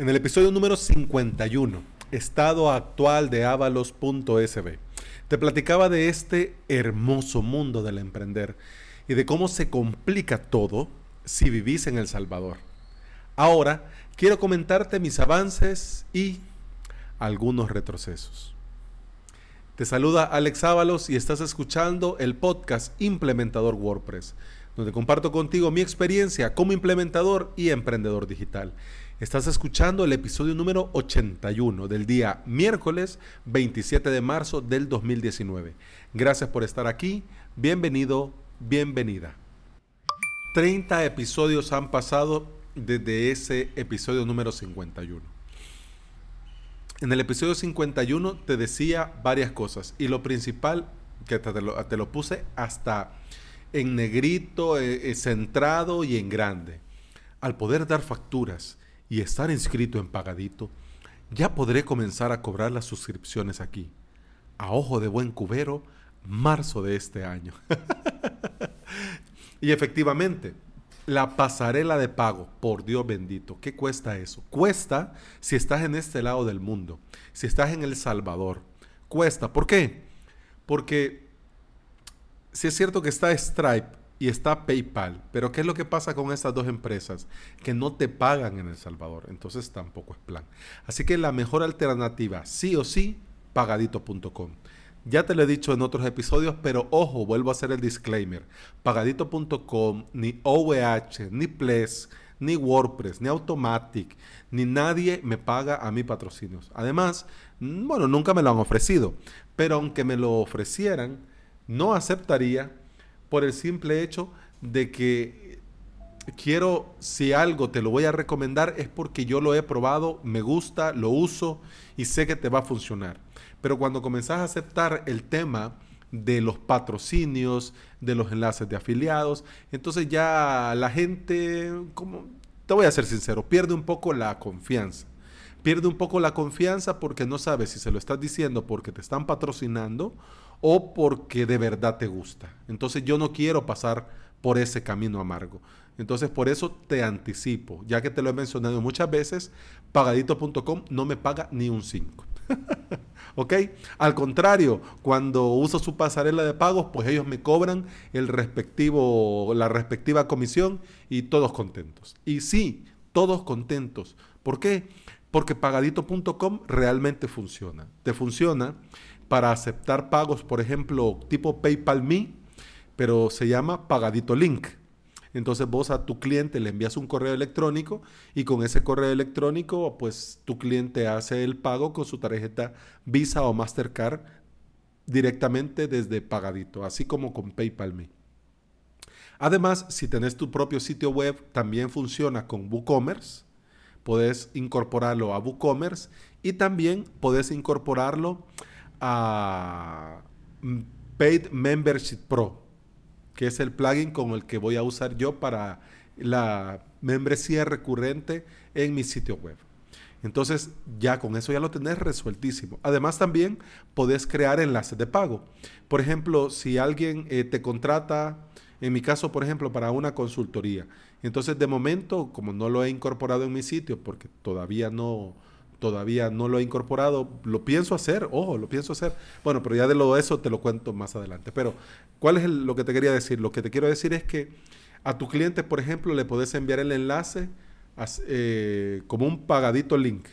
En el episodio número 51, estado actual de avalos.sb, te platicaba de este hermoso mundo del emprender y de cómo se complica todo si vivís en El Salvador. Ahora quiero comentarte mis avances y algunos retrocesos. Te saluda Alex Ábalos y estás escuchando el podcast Implementador WordPress, donde comparto contigo mi experiencia como implementador y emprendedor digital. Estás escuchando el episodio número 81 del día miércoles 27 de marzo del 2019. Gracias por estar aquí. Bienvenido, bienvenida. 30 episodios han pasado desde ese episodio número 51. En el episodio 51 te decía varias cosas y lo principal, que te lo, puse hasta en negrito, eh, eh, centrado y en grande. Al poder dar facturas, y estar inscrito en Pagadito, ya podré comenzar a cobrar las suscripciones aquí. A ojo de buen cubero, marzo de este año. y efectivamente, la pasarela de pago, por Dios bendito, ¿qué cuesta eso? Cuesta si estás en este lado del mundo, si estás en El Salvador. Cuesta, ¿por qué? Porque si es cierto que está Stripe y está PayPal. Pero ¿qué es lo que pasa con estas dos empresas? Que no te pagan en El Salvador. Entonces tampoco es plan. Así que la mejor alternativa, sí o sí, pagadito.com. Ya te lo he dicho en otros episodios, pero ojo, vuelvo a hacer el disclaimer. Pagadito.com, ni OVH, ni Ples, ni WordPress, ni Automatic, ni nadie me paga a mí patrocinios. Además, mm, bueno, nunca me lo han ofrecido, pero aunque me lo ofrecieran, no aceptaría por el simple hecho de que quiero, si algo te lo voy a recomendar, es porque yo lo he probado, me gusta, lo uso y sé que te va a funcionar. Pero cuando comenzás a aceptar el tema de los patrocinios, de los enlaces de afiliados, entonces ya la gente, como te voy a ser sincero, pierde un poco la confianza. Pierde un poco la confianza porque no sabes si se lo estás diciendo porque te están patrocinando o porque de verdad te gusta. Entonces yo no quiero pasar por ese camino amargo. Entonces por eso te anticipo, ya que te lo he mencionado muchas veces, pagadito.com no me paga ni un 5. ¿Ok? Al contrario, cuando uso su pasarela de pagos, pues ellos me cobran el respectivo, la respectiva comisión y todos contentos. Y sí, todos contentos. ¿Por qué? Porque pagadito.com realmente funciona. Te funciona para aceptar pagos, por ejemplo, tipo PayPal Me, pero se llama Pagadito Link. Entonces vos a tu cliente le envías un correo electrónico y con ese correo electrónico, pues tu cliente hace el pago con su tarjeta Visa o Mastercard directamente desde Pagadito, así como con PayPal Me. Además, si tenés tu propio sitio web, también funciona con WooCommerce. Podés incorporarlo a WooCommerce y también podés incorporarlo a Paid Membership Pro, que es el plugin con el que voy a usar yo para la membresía recurrente en mi sitio web. Entonces ya con eso ya lo tenés resueltísimo. Además también podés crear enlaces de pago. Por ejemplo, si alguien eh, te contrata, en mi caso por ejemplo para una consultoría, entonces de momento como no lo he incorporado en mi sitio porque todavía no, todavía no lo he incorporado. Lo pienso hacer, ojo, lo pienso hacer. Bueno, pero ya de lo eso te lo cuento más adelante. Pero, ¿cuál es lo que te quería decir? Lo que te quiero decir es que a tu cliente, por ejemplo, le puedes enviar el enlace eh, como un pagadito link.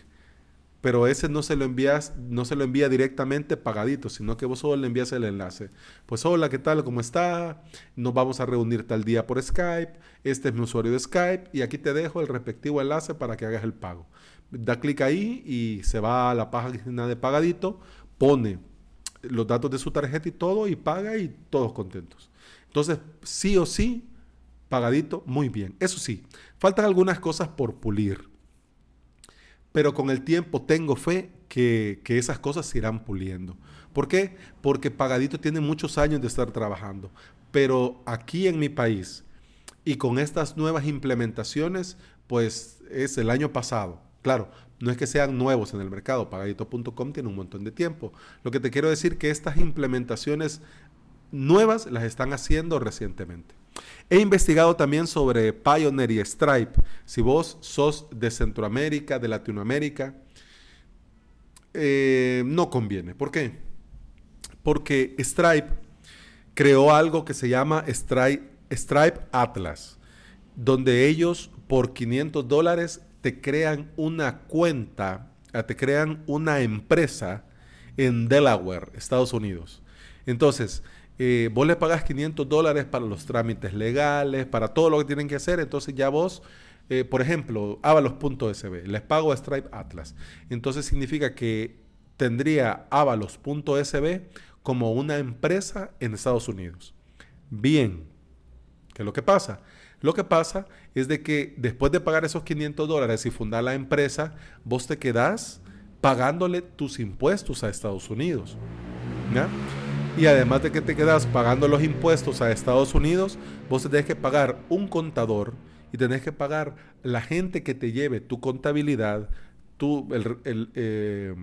Pero ese no se lo envías, no se lo envía directamente pagadito, sino que vos solo le envías el enlace. Pues hola, ¿qué tal? ¿Cómo está? Nos vamos a reunir tal día por Skype. Este es mi usuario de Skype y aquí te dejo el respectivo enlace para que hagas el pago da clic ahí y se va a la página de pagadito, pone los datos de su tarjeta y todo y paga y todos contentos. Entonces, sí o sí, pagadito, muy bien. Eso sí, faltan algunas cosas por pulir. Pero con el tiempo tengo fe que, que esas cosas se irán puliendo. ¿Por qué? Porque Pagadito tiene muchos años de estar trabajando. Pero aquí en mi país y con estas nuevas implementaciones, pues es el año pasado. Claro, no es que sean nuevos en el mercado, pagadito.com tiene un montón de tiempo. Lo que te quiero decir es que estas implementaciones nuevas las están haciendo recientemente. He investigado también sobre Pioneer y Stripe. Si vos sos de Centroamérica, de Latinoamérica, eh, no conviene. ¿Por qué? Porque Stripe creó algo que se llama Stripe, Stripe Atlas, donde ellos por 500 dólares te crean una cuenta, ah, te crean una empresa en Delaware, Estados Unidos. Entonces, eh, vos le pagas 500 dólares para los trámites legales, para todo lo que tienen que hacer, entonces ya vos, eh, por ejemplo, avalos.sb, les pago a Stripe Atlas. Entonces significa que tendría avalos.sb como una empresa en Estados Unidos. Bien, ¿qué es lo que pasa? Lo que pasa es de que después de pagar esos 500 dólares y fundar la empresa, vos te quedás pagándole tus impuestos a Estados Unidos. Y además de que te quedas pagando los impuestos a Estados Unidos, vos tenés que pagar un contador y tenés que pagar la gente que te lleve tu contabilidad, tu, eh,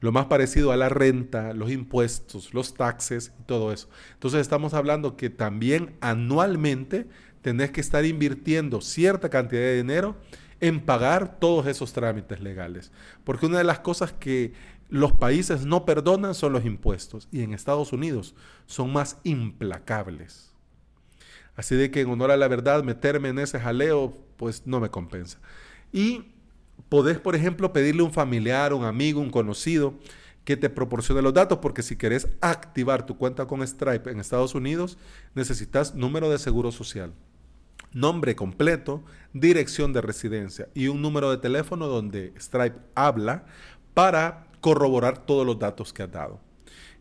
lo más parecido a la renta, los impuestos, los taxes y todo eso. Entonces estamos hablando que también anualmente tenés que estar invirtiendo cierta cantidad de dinero en pagar todos esos trámites legales. Porque una de las cosas que los países no perdonan son los impuestos y en Estados Unidos son más implacables. Así de que en honor a la verdad, meterme en ese jaleo, pues no me compensa. Y podés, por ejemplo, pedirle a un familiar, un amigo, un conocido que te proporcione los datos, porque si querés activar tu cuenta con Stripe en Estados Unidos, necesitas número de seguro social, nombre completo, dirección de residencia y un número de teléfono donde Stripe habla para corroborar todos los datos que has dado.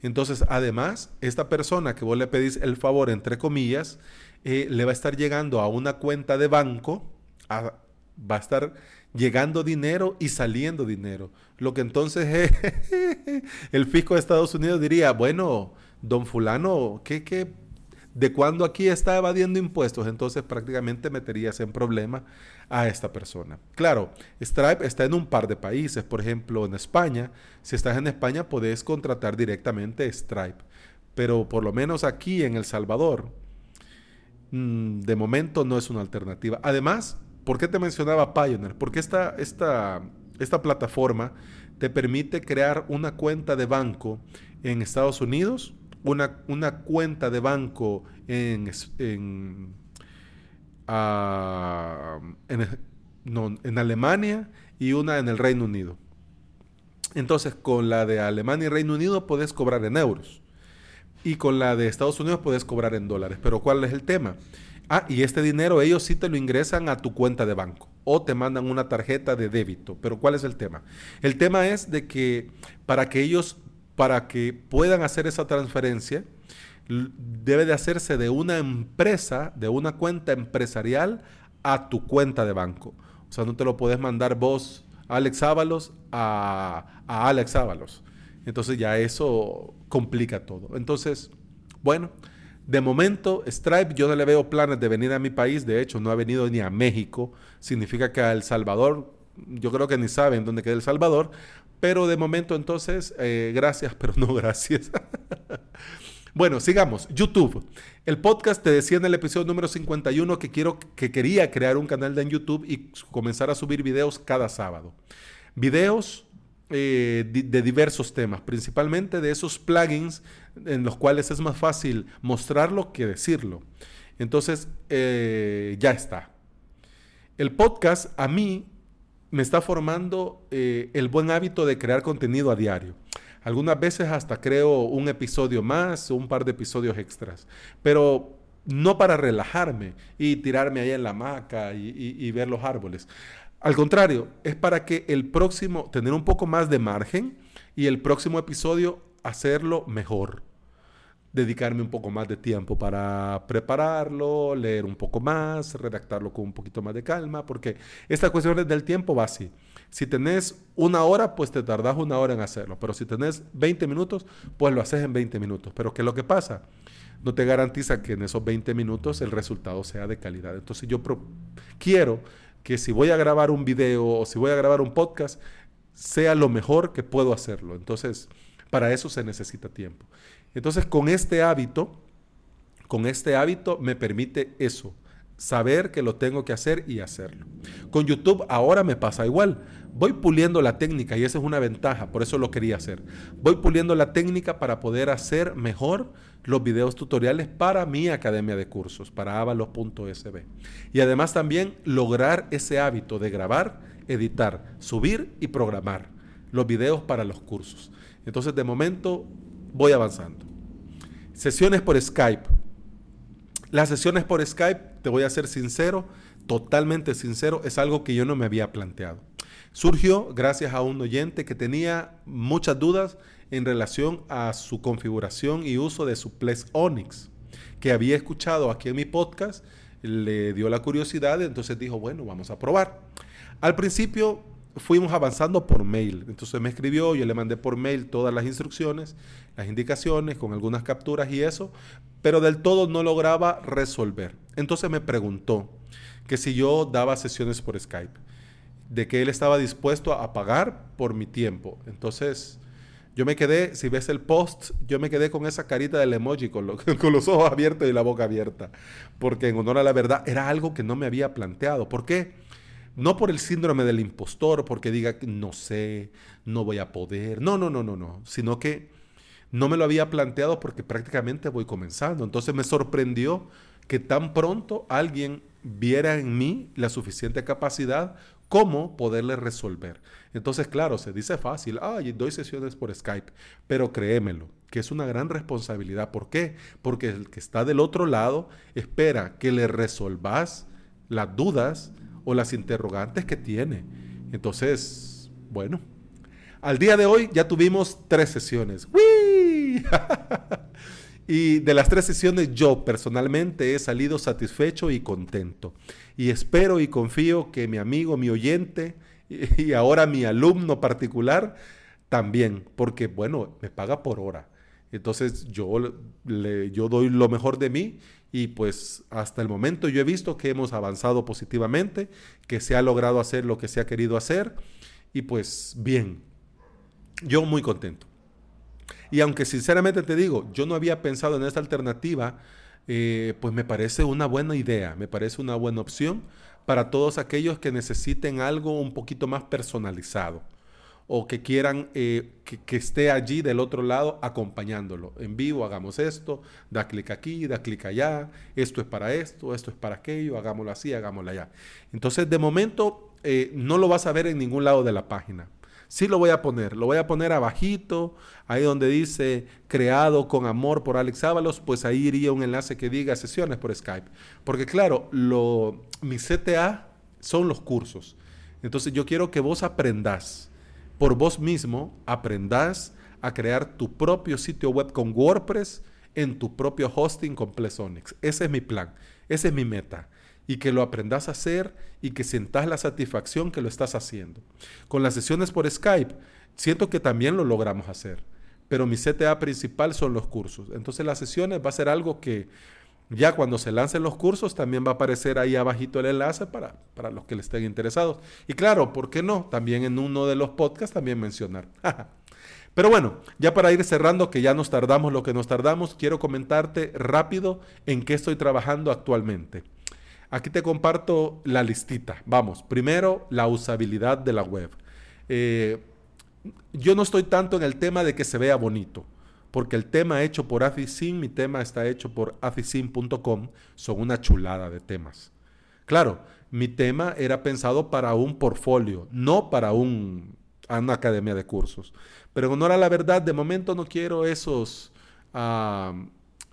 Entonces, además, esta persona que vos le pedís el favor, entre comillas, eh, le va a estar llegando a una cuenta de banco, va a estar llegando dinero y saliendo dinero. Lo que entonces el fisco de Estados Unidos diría, bueno, don fulano, ¿qué, qué de cuando aquí está evadiendo impuestos, entonces prácticamente meterías en problema a esta persona. Claro, Stripe está en un par de países, por ejemplo, en España. Si estás en España, puedes contratar directamente Stripe. Pero por lo menos aquí en El Salvador, mm, de momento no es una alternativa. Además, ¿por qué te mencionaba Pioneer? Porque esta, esta, esta plataforma te permite crear una cuenta de banco en Estados Unidos una, cuenta de banco en, en, ah, en, Alemania y una en el Reino Unido. Entonces, con la de Alemania y Reino Unido puedes cobrar en euros. Y con la de Estados Unidos puedes cobrar en dólares. Pero ¿cuál es el tema? Ah, y este dinero ellos sí te lo ingresan a tu cuenta de banco o te mandan una tarjeta de débito. Pero ¿cuál es el tema? El tema es de que para que ellos para que puedan hacer esa transferencia, debe de hacerse de una empresa, de una cuenta empresarial a tu cuenta de banco. O sea, no te lo puedes mandar vos, Alex Ábalos, a, Alex Ábalos. Entonces ya eso complica todo. Entonces, bueno, de momento, Stripe, yo no le veo planes de venir a mi país. De hecho, no ha venido ni a México. Significa que a El Salvador, yo creo que ni saben dónde queda El Salvador. Pero de momento entonces, eh, gracias, pero no gracias. bueno, sigamos. YouTube. El podcast te decía en el episodio número 51 que, quiero, que quería crear un canal de YouTube y comenzar a subir videos cada sábado. Videos eh, de, diversos temas, principalmente de esos plugins en los cuales es más fácil mostrarlo que decirlo. Entonces, eh, ya está. El podcast a mí me está formando eh, el buen hábito de crear contenido a diario. Algunas veces hasta creo un episodio más un par de episodios extras, pero no para relajarme y tirarme ahí en la hamaca y, ver los árboles. Al contrario, es para que el próximo, tener un poco más de margen y el próximo episodio hacerlo mejor dedicarme un poco más de tiempo para prepararlo, leer un poco más, redactarlo con un poquito más de calma, porque esta cuestión del tiempo va así. Si tenés una hora, pues te tardás una hora en hacerlo, pero si tenés 20 minutos, pues lo haces en 20 minutos. Pero ¿qué es lo que pasa? No te garantiza que en esos 20 minutos el resultado sea de calidad. Entonces yo quiero que si voy a grabar un video o si voy a grabar un podcast, sea lo mejor que puedo hacerlo. Entonces, para eso se necesita tiempo. Entonces, con este hábito, con este hábito me permite eso, saber que lo tengo que hacer y hacerlo. Con YouTube ahora me pasa igual. Voy puliendo la técnica y esa es una ventaja, por eso lo quería hacer. Voy puliendo la técnica para poder hacer mejor los videos tutoriales para mi academia de cursos, para avalos.sb. Y además también lograr ese hábito de grabar, editar, subir y programar los videos para los cursos. Entonces de momento voy avanzando. Sesiones por Skype. Las sesiones por Skype, te voy a ser sincero, totalmente sincero, es algo que yo no me había planteado. Surgió gracias a un oyente que tenía muchas dudas en relación a su configuración y uso de su Plex Onyx, que había escuchado aquí en mi podcast, le dio la curiosidad, entonces dijo, bueno, vamos a probar. Al principio fuimos avanzando por mail, entonces me escribió, yo le mandé por mail todas las instrucciones, las indicaciones, con algunas capturas y eso, pero del todo no lograba resolver. Entonces me preguntó que si yo daba sesiones por Skype, de que él estaba dispuesto a pagar por mi tiempo. Entonces yo me quedé, si ves el post, yo me quedé con esa carita del emoji, con, los ojos abiertos y la boca abierta, porque en honor a la verdad era algo que no me había planteado. ¿Por qué? No por el síndrome del impostor, porque diga, no sé, no voy a poder. No, no, no, no, no. Sino que no me lo había planteado porque prácticamente voy comenzando. Entonces me sorprendió que tan pronto alguien viera en mí la suficiente capacidad como poderle resolver. Entonces, claro, se dice fácil, ay, doy sesiones por Skype, pero créemelo, que es una gran responsabilidad. ¿Por qué? Porque el que está del otro lado espera que le resolvas las dudas o las interrogantes que tiene. Entonces, bueno, al día de hoy ya tuvimos tres sesiones. ¡Wii! y de las tres sesiones yo personalmente he salido satisfecho y contento. Y espero y confío que mi amigo, mi oyente y ahora mi alumno particular también, porque bueno, me paga por hora. Entonces yo, le, yo doy lo mejor de mí y pues hasta el momento yo he visto que hemos avanzado positivamente, que se ha logrado hacer lo que se ha querido hacer y pues bien, yo muy contento. Y aunque sinceramente te digo, yo no había pensado en esta alternativa, eh, pues me parece una buena idea, me parece una buena opción para todos aquellos que necesiten algo un poquito más personalizado o que quieran eh, que, esté allí del otro lado acompañándolo. En vivo, hagamos esto, da clic aquí, da clic allá, esto es para esto, esto es para aquello, hagámoslo así, hagámoslo allá. Entonces, de momento, eh, no lo vas a ver en ningún lado de la página. Sí lo voy a poner, lo voy a poner abajito, ahí donde dice creado con amor por Alex Ábalos, pues ahí iría un enlace que diga sesiones por Skype. Porque claro, lo, mi CTA son los cursos. Entonces yo quiero que vos aprendas, por vos mismo, aprendas a crear tu propio sitio web con WordPress en tu propio hosting con Plesonics. Ese es mi plan, esa es mi meta y que lo aprendas a hacer y que sientas la satisfacción que lo estás haciendo. Con las sesiones por Skype, siento que también lo logramos hacer, pero mi CTA principal son los cursos. Entonces las sesiones va a ser algo que ya cuando se lancen los cursos también va a aparecer ahí abajito el enlace para, para los que le estén interesados. Y claro, ¿por qué no? También en uno de los podcasts también mencionar. Pero bueno, ya para ir cerrando, que ya nos tardamos lo que nos tardamos, quiero comentarte rápido en qué estoy trabajando actualmente. Aquí te comparto la listita. Vamos, primero la usabilidad de la web. Eh, yo no estoy tanto en el tema de que se vea bonito, porque el tema hecho por Aficin, mi tema está hecho por aficin.com, son una chulada de temas. Claro, mi tema era pensado para un portfolio, no para un, una academia de cursos. Pero en honor a la verdad, de momento no quiero esos,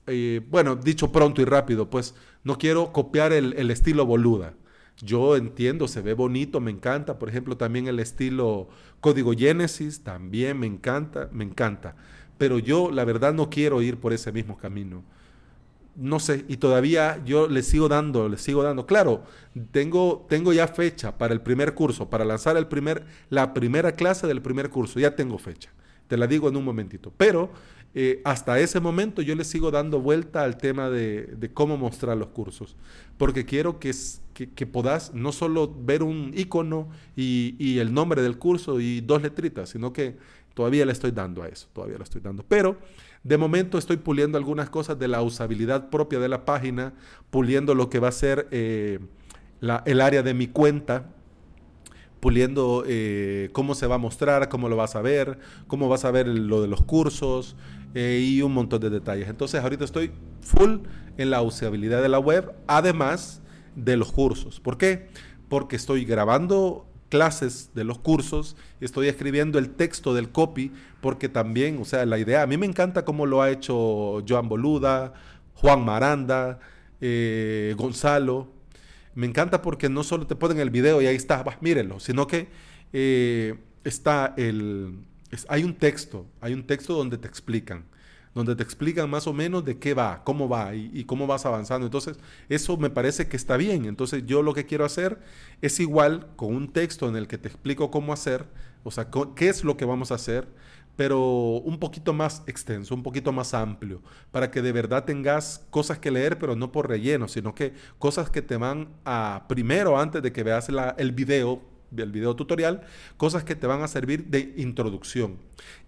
eh, bueno, dicho pronto y rápido, pues no quiero copiar el, estilo boluda. Yo entiendo, se ve bonito, me encanta. Por ejemplo, también el estilo código Genesis, también me encanta, me encanta. Pero yo, la verdad, no quiero ir por ese mismo camino. No sé, y todavía yo le sigo dando, le sigo dando. Claro, tengo, tengo ya fecha para el primer curso, para lanzar el primer, la primera clase del primer curso, ya tengo fecha. Te la digo en un momentito. Pero eh, hasta ese momento yo le sigo dando vuelta al tema de, cómo mostrar los cursos, porque quiero que, que, no solo ver un icono y, el nombre del curso y dos letritas, sino que todavía le estoy dando a eso, todavía le estoy dando. Pero de momento estoy puliendo algunas cosas de la usabilidad propia de la página, puliendo lo que va a ser eh, el área de mi cuenta, puliendo eh, cómo se va a mostrar, cómo lo vas a ver, cómo vas a ver lo de los cursos, eh, y un montón de detalles. Entonces ahorita estoy full en la usabilidad de la web, además de los cursos. ¿Por qué? Porque estoy grabando clases de los cursos, estoy escribiendo el texto del copy, porque también, o sea, la idea, a mí me encanta cómo lo ha hecho Joan Boluda, Juan Maranda, eh, Gonzalo. Me encanta porque no solo te ponen el video y ahí está, mírenlo, sino que eh, está el, hay un texto, hay un texto donde te explican, donde te explican más o menos de qué va, cómo va y, cómo vas avanzando. Entonces, eso me parece que está bien. Entonces, yo lo que quiero hacer es igual con un texto en el que te explico cómo hacer, o sea, qué es lo que vamos a hacer, pero un poquito más extenso, un poquito más amplio, para que de verdad tengas cosas que leer, pero no por relleno, sino que cosas que te van a, primero, antes de que veas el video, del video tutorial, cosas que te van a servir de introducción.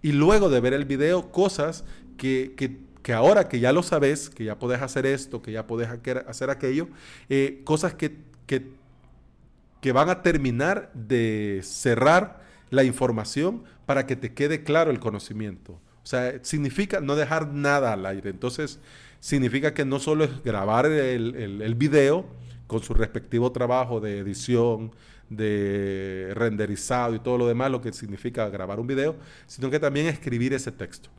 Y luego de ver el video, cosas que, que, ahora que ya lo sabes, que ya puedes hacer esto, que ya puedes hacer aquello, eh, cosas que, que, que van a terminar de cerrar la información para que te quede claro el conocimiento. O sea, significa no dejar nada al aire. Entonces, significa que no solo es grabar el, el, el video con su respectivo trabajo de edición, de renderizado y todo lo demás, lo que significa grabar un video, sino que también escribir ese texto.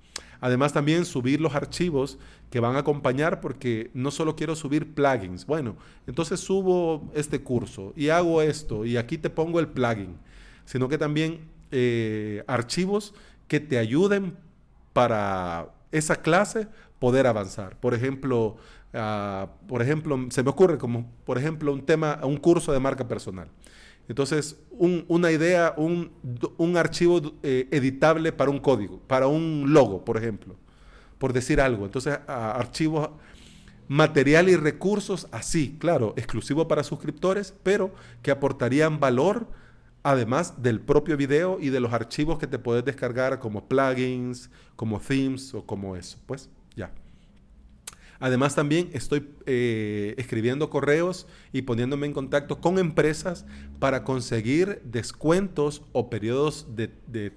Además también subir los archivos que van a acompañar porque no solo quiero subir plugins. Bueno, entonces subo este curso y hago esto y aquí te pongo el plugin, sino que también eh, archivos que te ayuden para esa clase poder avanzar. Por ejemplo, ah, por ejemplo, se me ocurre como, por ejemplo, un tema, un curso de marca personal. Entonces, una idea, un, archivo eh, editable para un código, para un logo, por ejemplo, por decir algo. Entonces, archivos, material y recursos así, claro, exclusivo para suscriptores, pero que aportarían valor además del propio video y de los archivos que te puedes descargar como plugins, como themes o como eso. Pues. Además también estoy eh, escribiendo correos y poniéndome en contacto con empresas para conseguir descuentos o periodos de,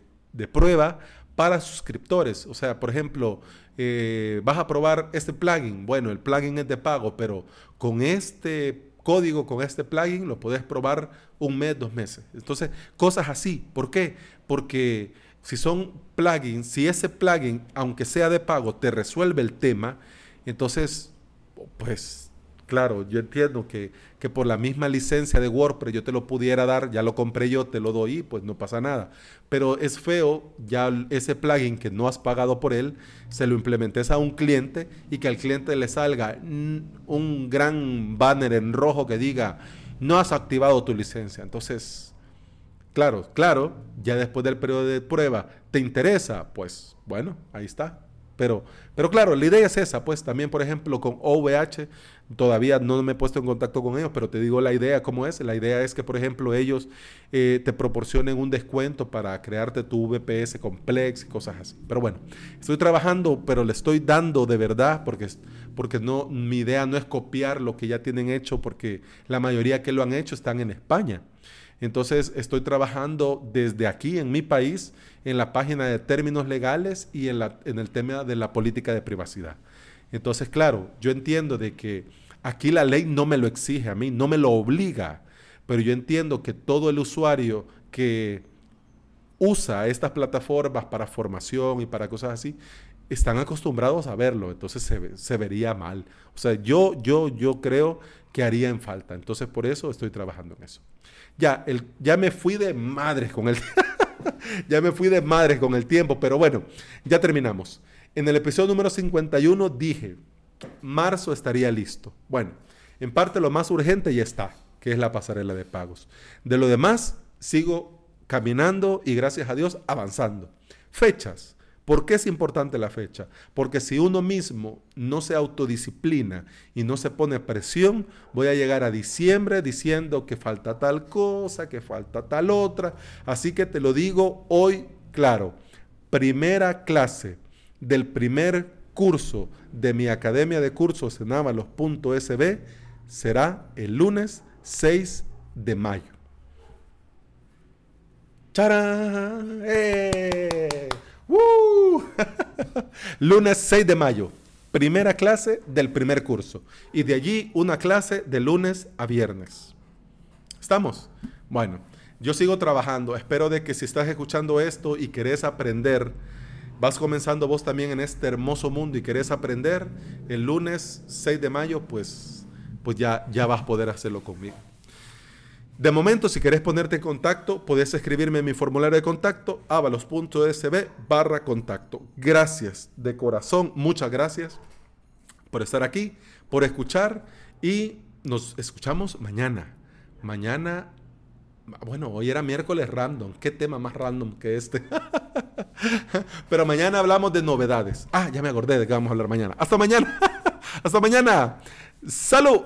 prueba para suscriptores. O sea, por ejemplo, eh, vas a probar este plugin. Bueno, el plugin es de pago, pero con este código, con este plugin, lo puedes probar un mes, dos meses. Entonces, cosas así. ¿Por qué? Porque si son plugins, si ese plugin, aunque sea de pago, te resuelve el tema, entonces, pues claro, yo entiendo que, que, por la misma licencia de WordPress yo te lo pudiera dar, ya lo compré yo, te lo doy, pues no pasa nada. Pero es feo ya ese plugin que no has pagado por él, se lo implementes a un cliente y que al cliente le salga un gran banner en rojo que diga, no has activado tu licencia. Entonces, claro, claro, ya después del periodo de prueba, ¿te interesa? Pues bueno, ahí está. Pero, pero claro, la idea es esa, pues también, por ejemplo, con OVH, todavía no me he puesto en contacto con ellos, pero te digo la idea cómo es. La idea es que, por ejemplo, ellos eh, te proporcionen un descuento para crearte tu VPS complex y cosas así. Pero bueno, estoy trabajando, pero le estoy dando de verdad, porque, porque no, mi idea no es copiar lo que ya tienen hecho, porque la mayoría que lo han hecho están en España. Entonces estoy trabajando desde aquí en mi país en la página de términos legales y en, el tema de la política de privacidad. Entonces, claro, yo entiendo de que aquí la ley no me lo exige a mí, no me lo obliga, pero yo entiendo que todo el usuario que usa estas plataformas para formación y para cosas así, están acostumbrados a verlo, entonces se, se, vería mal. O sea, yo, yo, yo creo que haría en falta. Entonces, por eso estoy trabajando en eso. Ya, el, ya me fui de madres con el... ya me fui de madres con el tiempo, pero bueno, ya terminamos. En el episodio número 51 dije, marzo estaría listo. Bueno, en parte lo más urgente ya está, que es la pasarela de pagos. De lo demás, sigo caminando y gracias a Dios avanzando. Fechas. ¿Por qué es importante la fecha? Porque si uno mismo no se autodisciplina y no se pone presión, voy a llegar a diciembre diciendo que falta tal cosa, que falta tal otra. Así que te lo digo hoy claro. Primera clase del primer curso de mi academia de cursos en avalos.sb será el lunes 6 de mayo. ¡Charán! ¡Eh! lunes 6 de mayo, primera clase del primer curso. Y de allí una clase de lunes a viernes. ¿Estamos? Bueno, yo sigo trabajando. Espero de que si estás escuchando esto y querés aprender, vas comenzando vos también en este hermoso mundo y querés aprender, el lunes 6 de mayo, pues, pues ya, ya vas a poder hacerlo conmigo. De momento, si querés ponerte en contacto, podés escribirme en mi formulario de contacto, avalos.sb barra contacto. Gracias de corazón, muchas gracias por estar aquí, por escuchar y nos escuchamos mañana. Mañana, bueno, hoy era miércoles random. ¿Qué tema más random que este? Pero mañana hablamos de novedades. Ah, ya me acordé de que vamos a hablar mañana. Hasta mañana. Hasta mañana. Salud.